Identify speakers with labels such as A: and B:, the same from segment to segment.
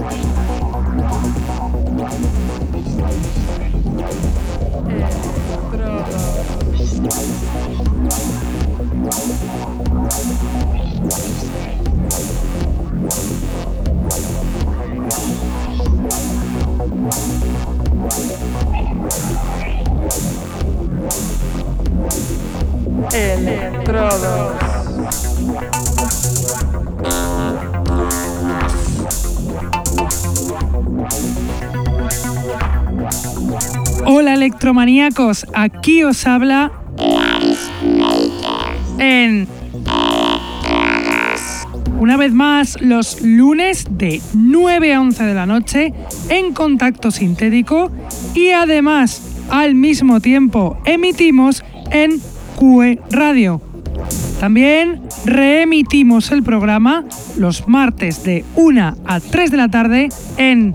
A: Estrada. Hola electromaníacos, aquí os habla en una vez más los lunes de 9 a 11 de la noche en contacto sintético y además al mismo tiempo emitimos en QE Radio. También reemitimos el programa los martes de 1 a 3 de la tarde en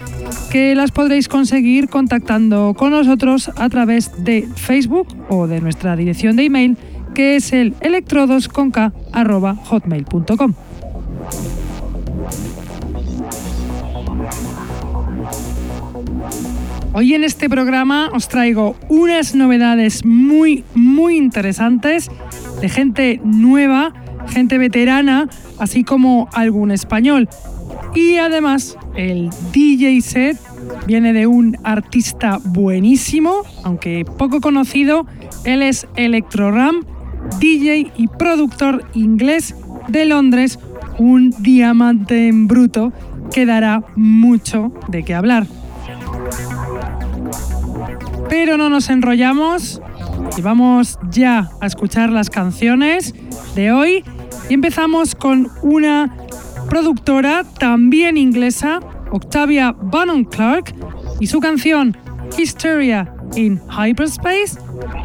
A: que las podréis conseguir contactando con nosotros a través de Facebook o de nuestra dirección de email que es el electrodosconk.hotmail.com. Hoy en este programa os traigo unas novedades muy, muy interesantes de gente nueva, gente veterana, así como algún español. Y además, el DJ set viene de un artista buenísimo, aunque poco conocido. Él es Electroram, DJ y productor inglés de Londres, un diamante en bruto que dará mucho de qué hablar. Pero no nos enrollamos y vamos ya a escuchar las canciones de hoy y empezamos con una productora también inglesa, Octavia Bannon Clark, y su canción Hysteria in Hyperspace,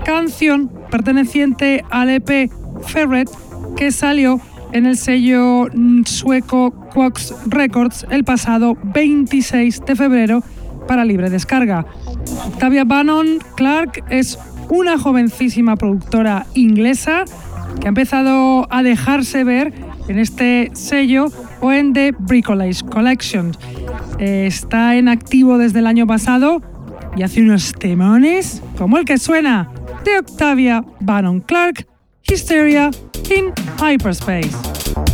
A: canción perteneciente al EP Ferret que salió en el sello sueco Quox Records el pasado 26 de febrero para libre descarga. Octavia Bannon Clark es una jovencísima productora inglesa que ha empezado a dejarse ver en este sello o en The Bricolage Collection. Está en activo desde el año pasado y hace unos temones como el que suena de Octavia Bannon Clark, Hysteria in Hyperspace.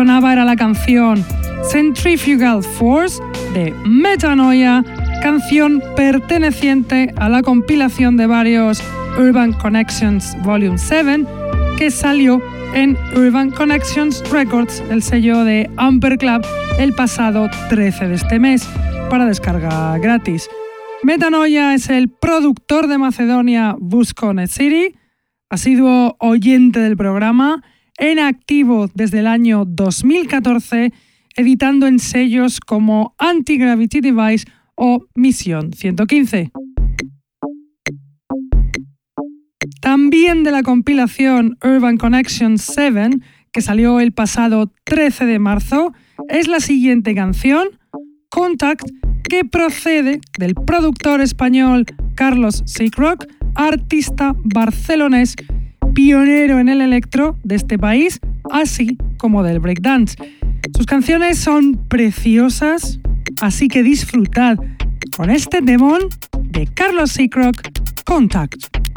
A: Sonaba era la canción Centrifugal Force de Metanoia, canción perteneciente a la compilación de varios Urban Connections Volume 7 que salió en Urban Connections Records, el sello de Amper Club, el pasado 13 de este mes, para descarga gratis. Metanoia es el productor de Macedonia Busconet City, ha sido oyente del programa, en activo desde el año 2014, editando en sellos como Anti-Gravity Device o Misión 115. También de la compilación Urban Connection 7, que salió el pasado 13 de marzo, es la siguiente canción, Contact, que procede del productor español Carlos Seacrock, artista barcelonés, pionero en el electro de este país, así como del breakdance. Sus canciones son preciosas, así que disfrutad con este demon de Carlos Seacrock, Contact.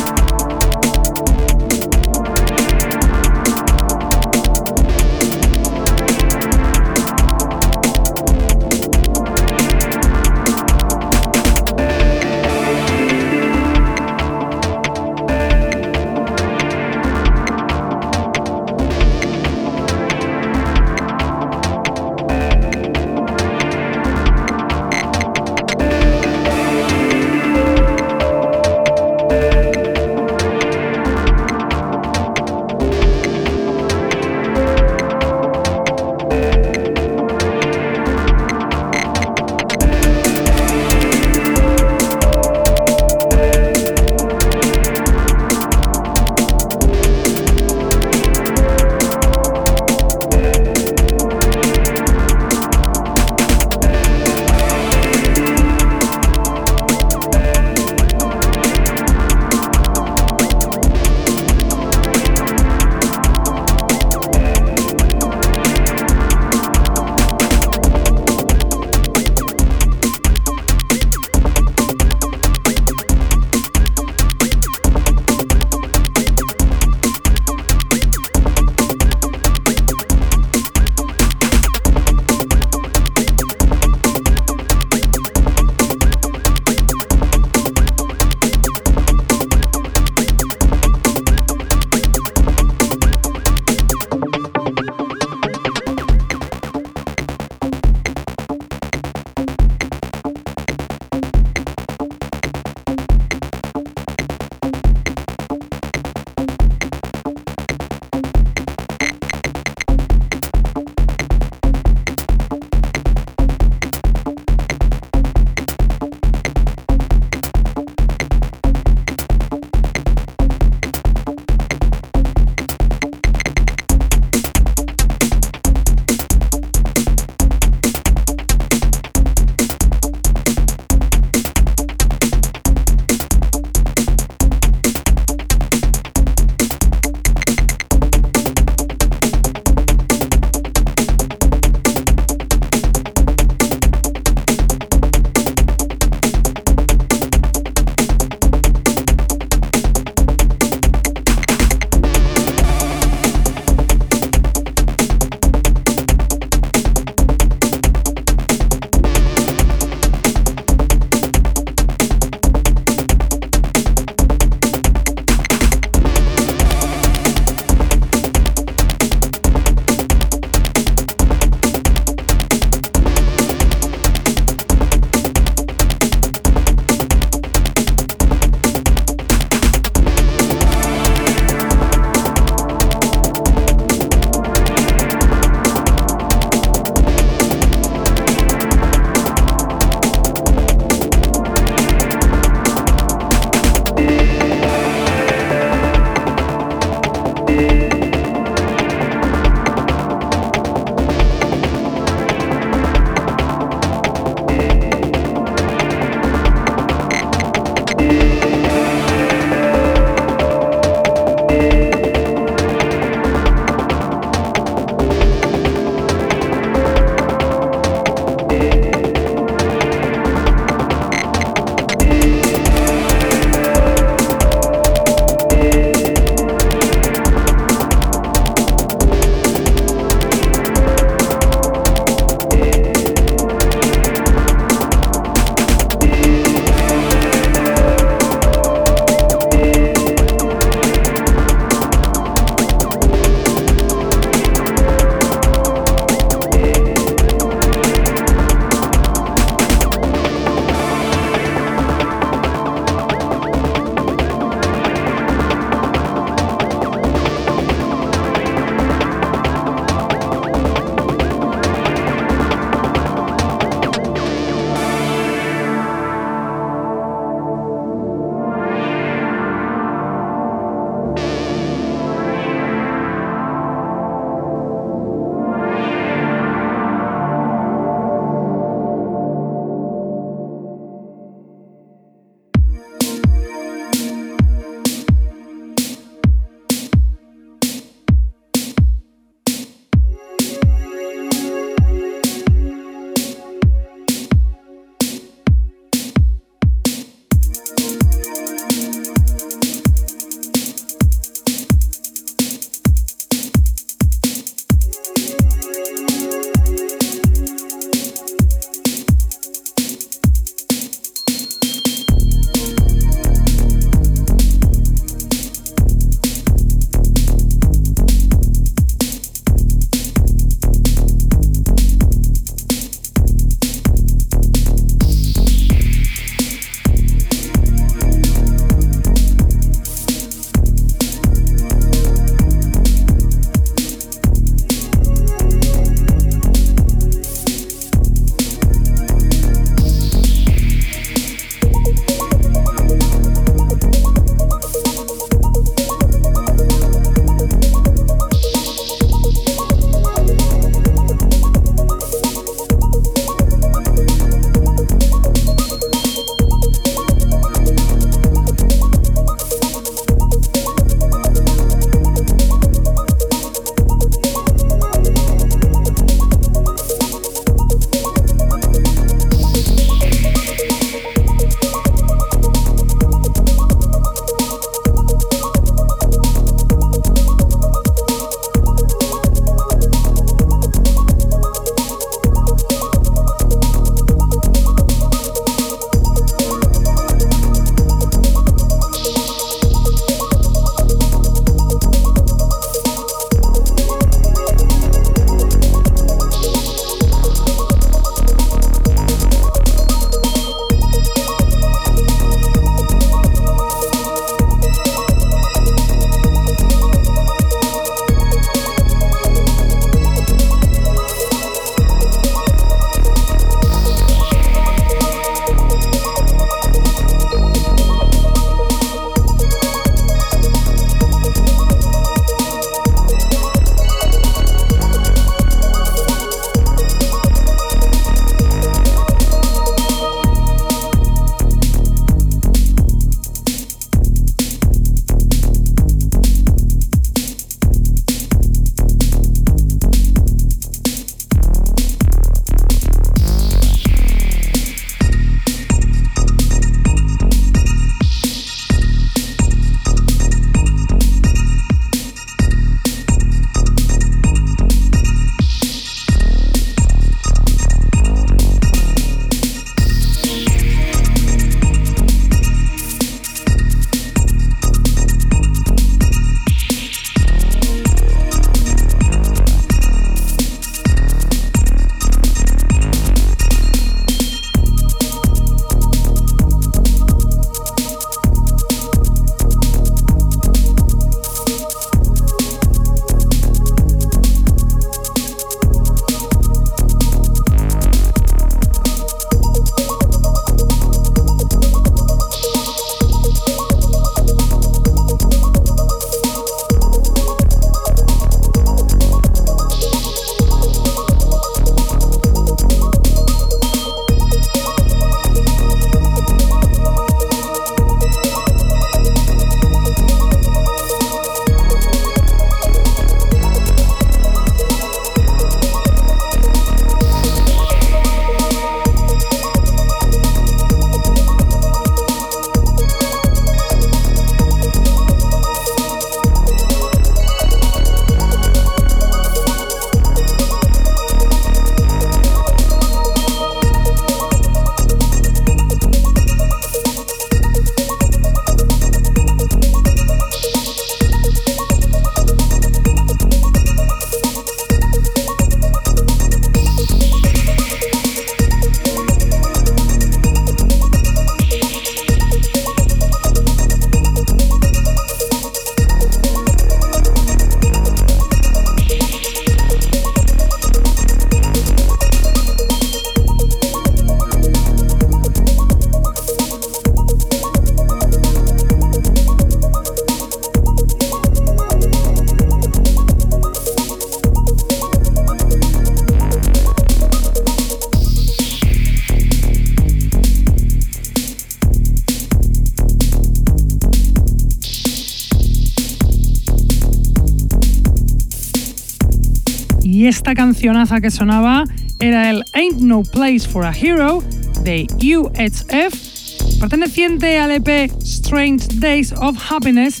A: Que sonaba era el Ain't No Place for a Hero de UHF, perteneciente al EP Strange Days of Happiness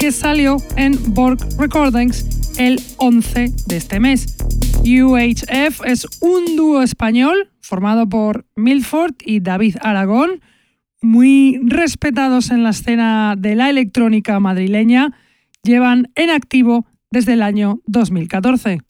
A: que salió en Borg Recordings el 11 de este mes. UHF es un dúo español formado por Milford y David Aragón, muy respetados en la escena de la electrónica madrileña, llevan en activo desde el año 2014.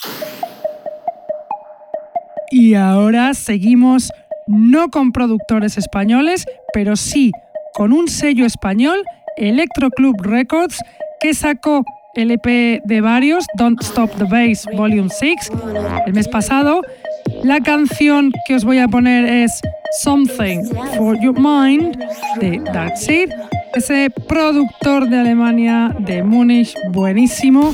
A: Y ahora seguimos no con productores españoles, pero sí con un sello español, Electro Club Records, que sacó el EP de varios, Don't Stop the Bass Volume 6, el mes pasado. La canción que os voy a poner es Something for Your Mind de Dark Seed, ese productor de Alemania, de Múnich, buenísimo,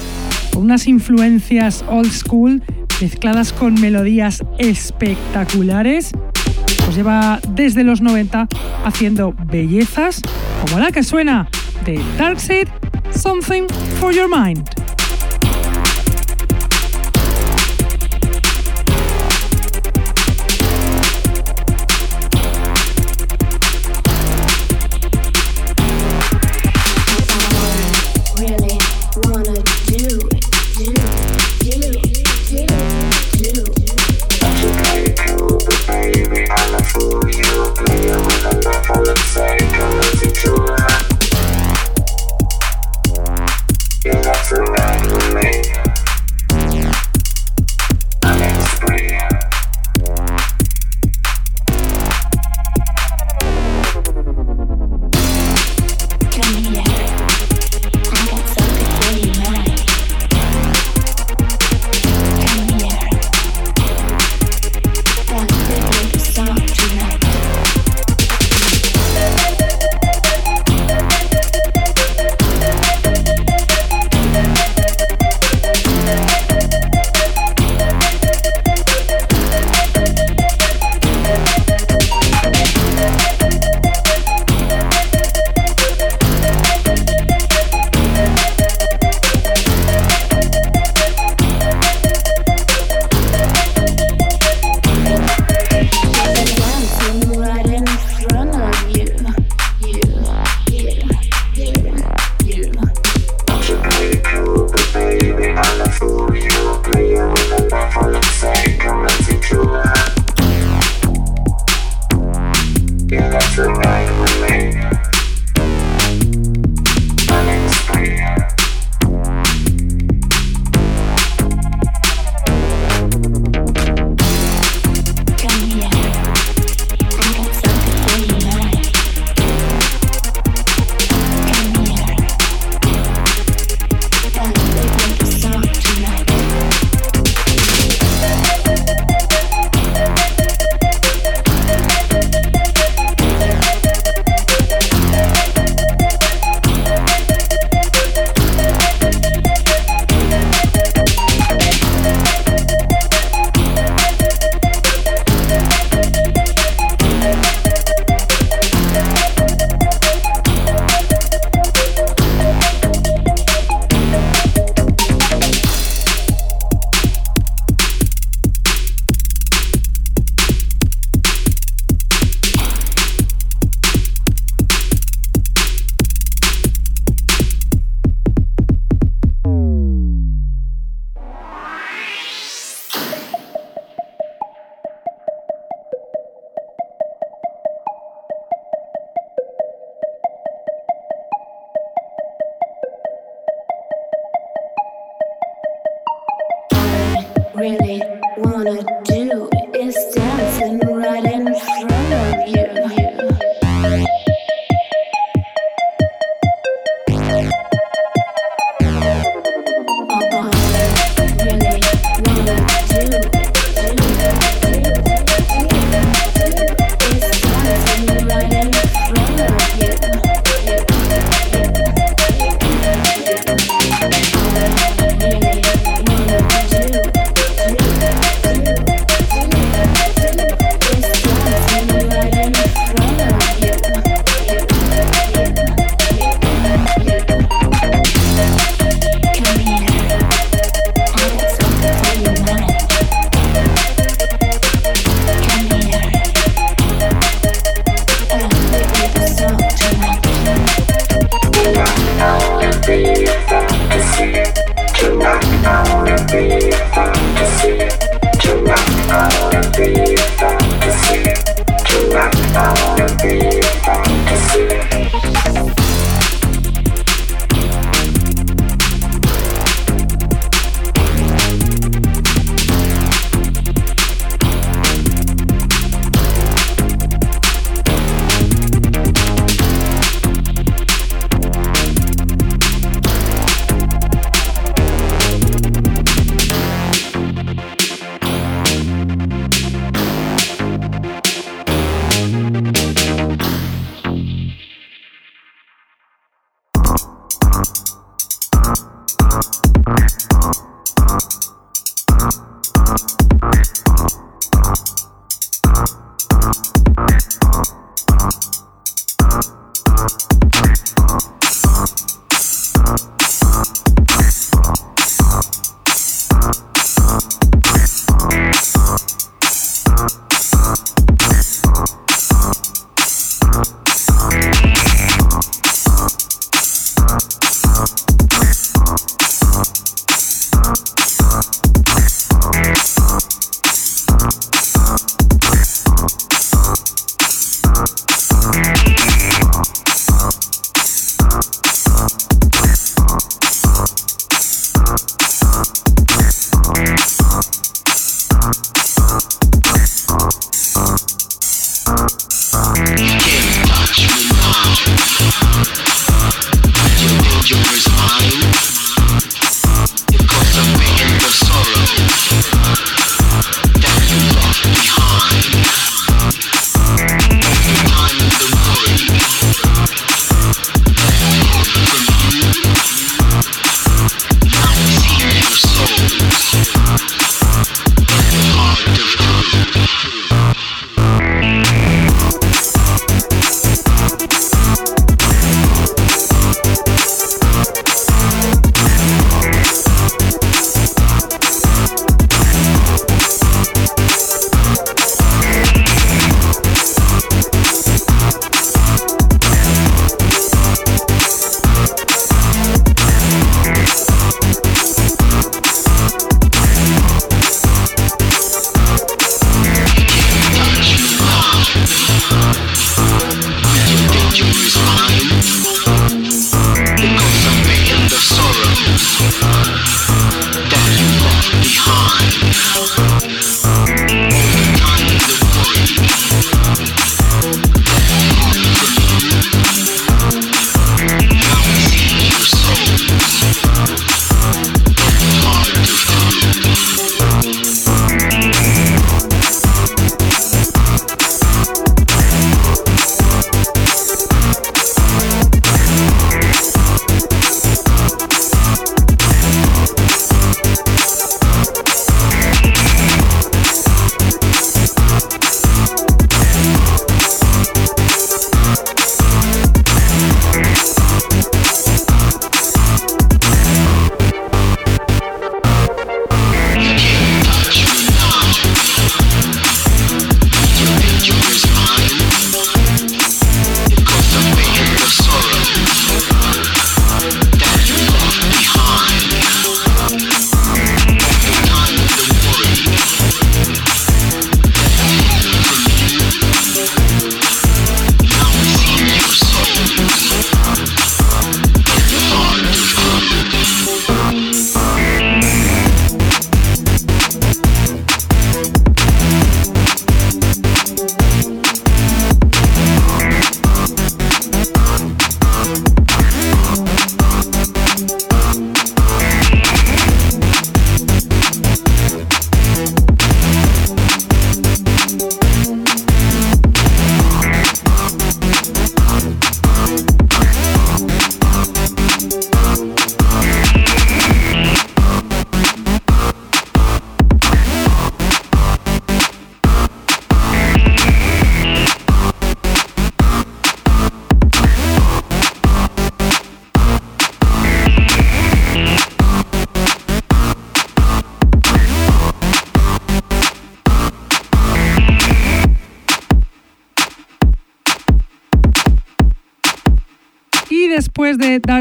A: con unas influencias old school mezcladas con melodías espectaculares. Os lleva desde los 90 haciendo bellezas como la que suena de Darkseid, Something for Your Mind.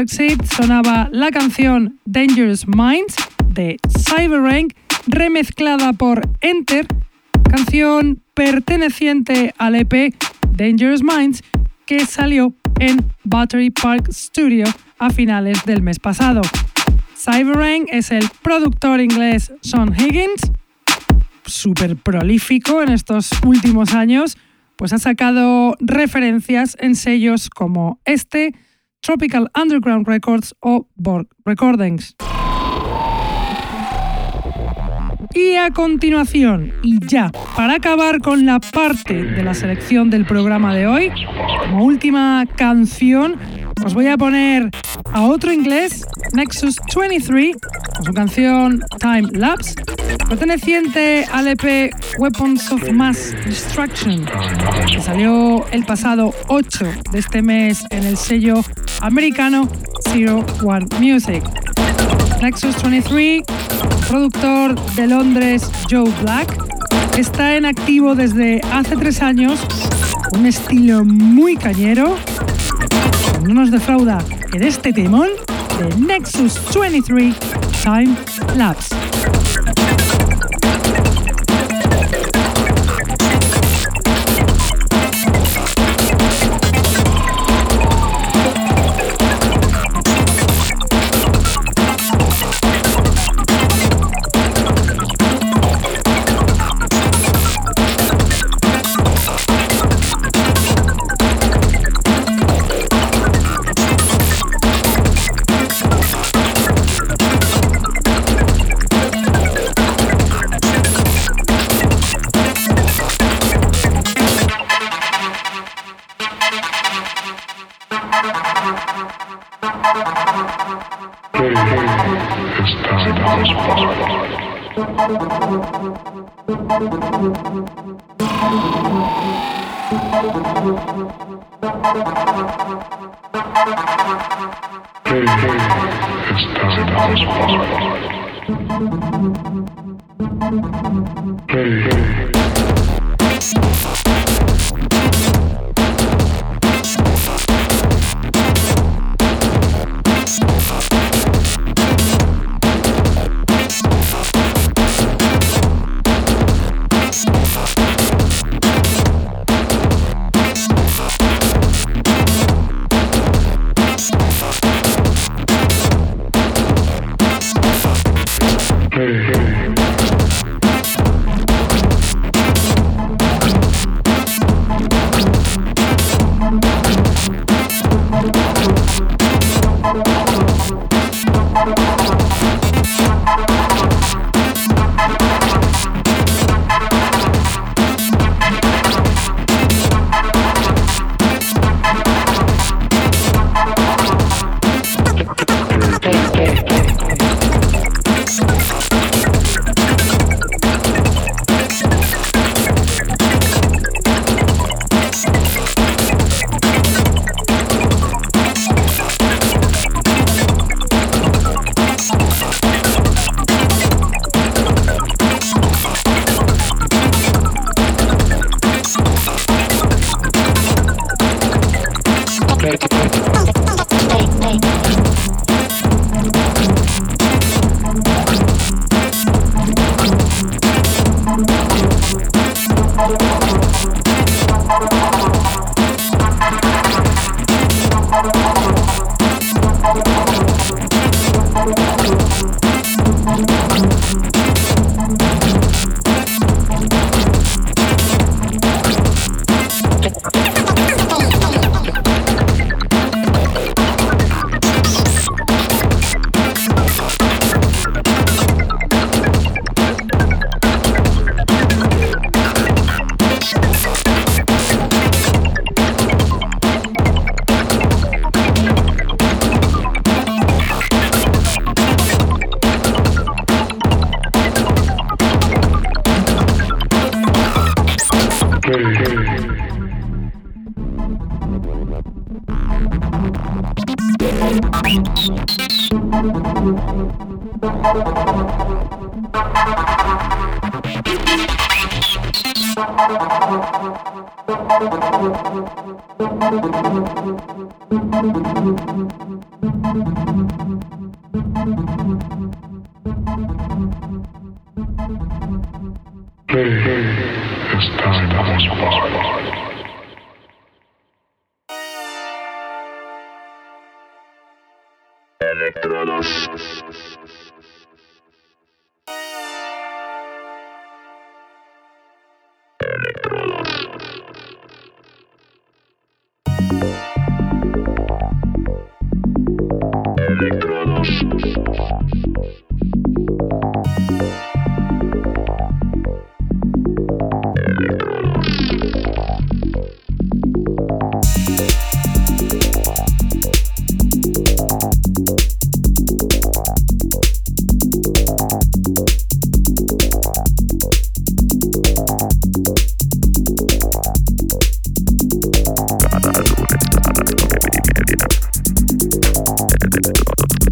A: Sonaba la canción Dangerous Minds de Cyberrank, remezclada por Enter, canción perteneciente al EP Dangerous Minds que salió en Battery Park Studio a finales del mes pasado. Cyberrank es el productor inglés Sean Higgins, súper prolífico en estos últimos años, pues ha sacado referencias en sellos como este, Tropical Underground Records o Borg Recordings. Y a continuación, y ya, para acabar con la parte de la selección del programa de hoy, como última canción, os voy a poner a otro inglés, Nexus 23, con su canción Time Lapse, perteneciente al EP Weapons of Mass Destruction, que salió el pasado 8 de este mes en el sello americano Zero One Music. Nexus 23, productor de Londres Joe Black, está en activo desde hace tres años, un estilo muy cañero. No nos defrauda en este temón de Nexus 23 Time Lapse. Hey, hey, it's time to house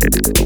A: Yeah.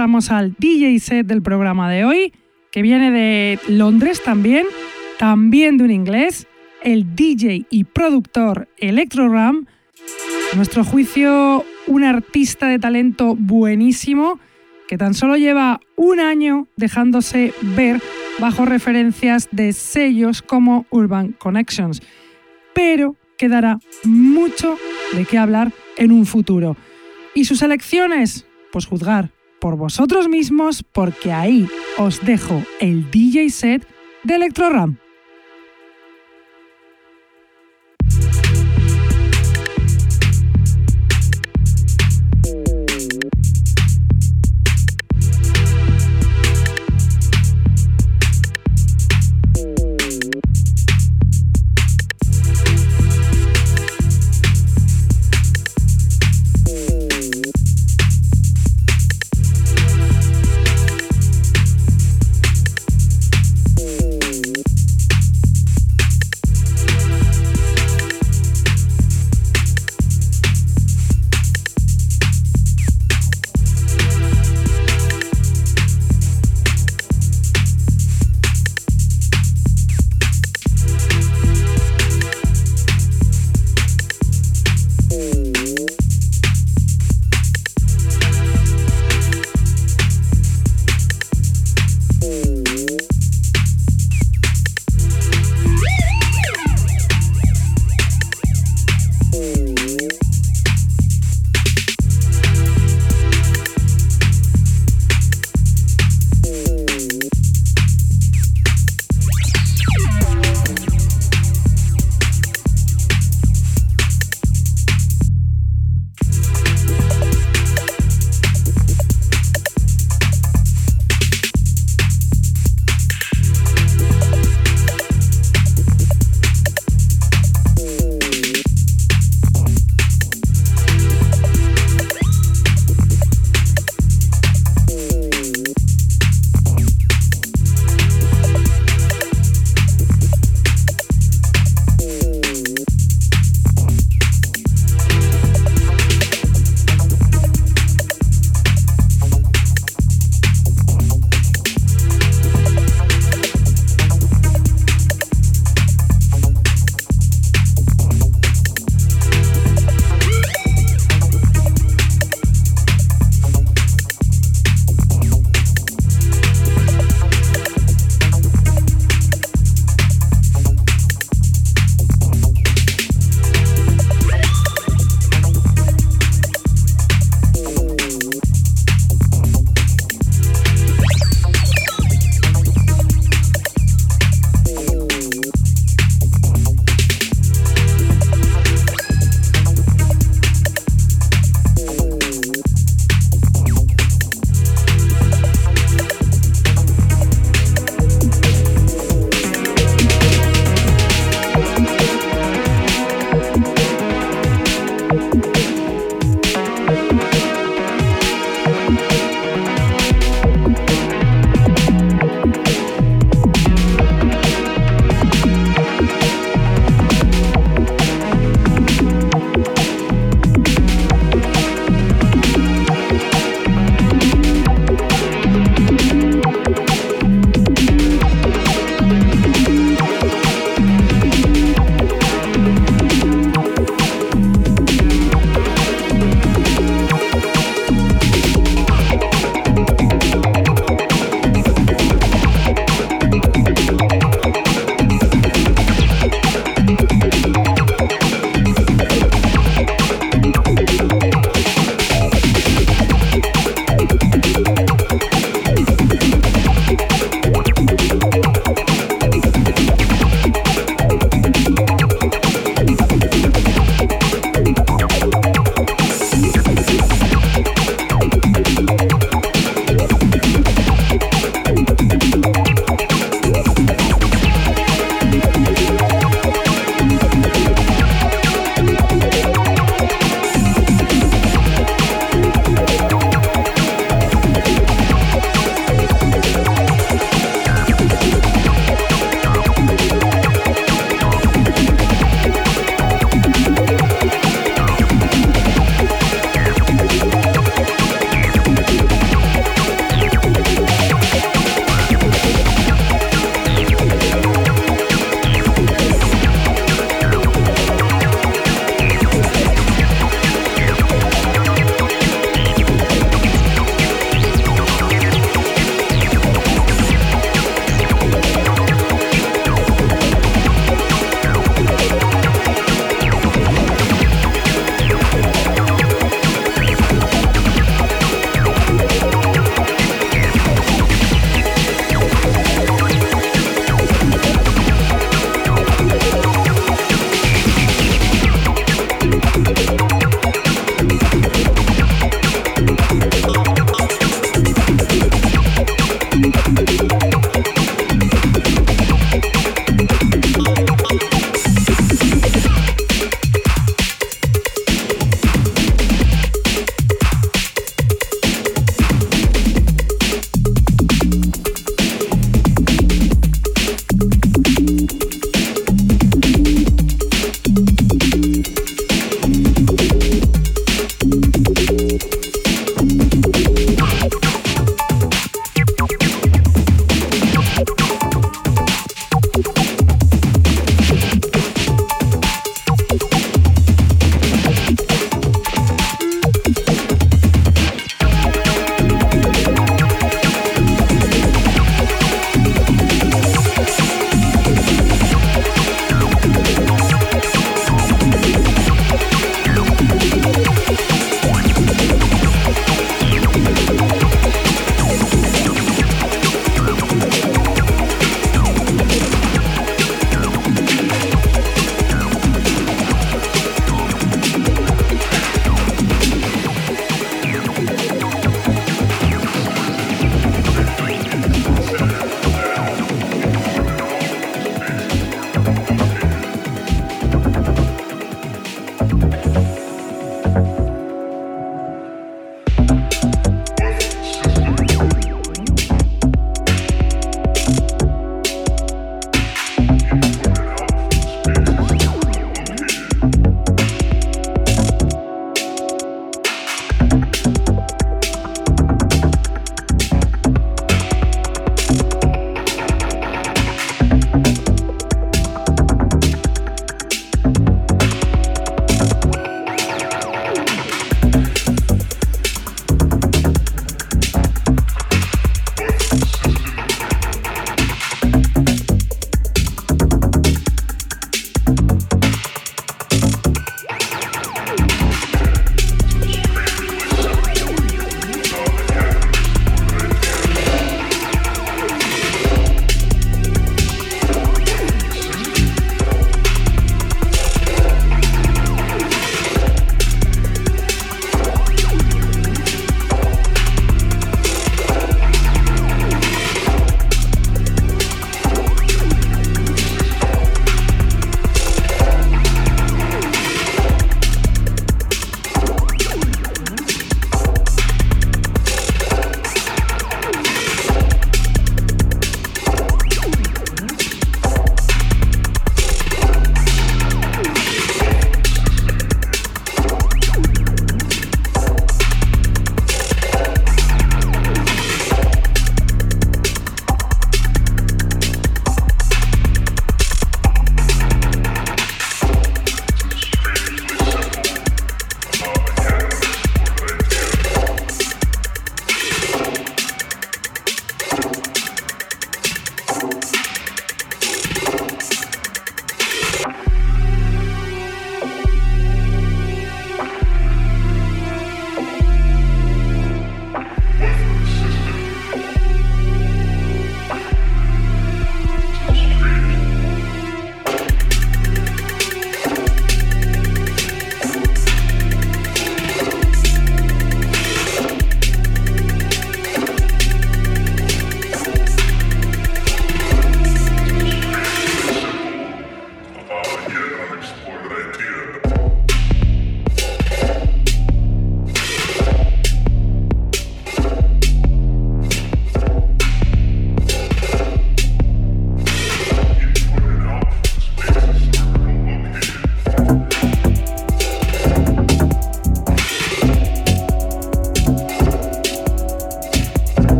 A: Pasamos al DJ set del programa de hoy, que viene de Londres también, también de un inglés, el DJ y productor Electro Ram. nuestro juicio, un artista de talento buenísimo que tan solo lleva un año dejándose ver bajo referencias de sellos como Urban Connections, pero quedará mucho de qué hablar en un futuro. ¿Y sus elecciones? Pues juzgar por vosotros mismos porque ahí os dejo el DJ set de Electroram.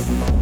B: Bye.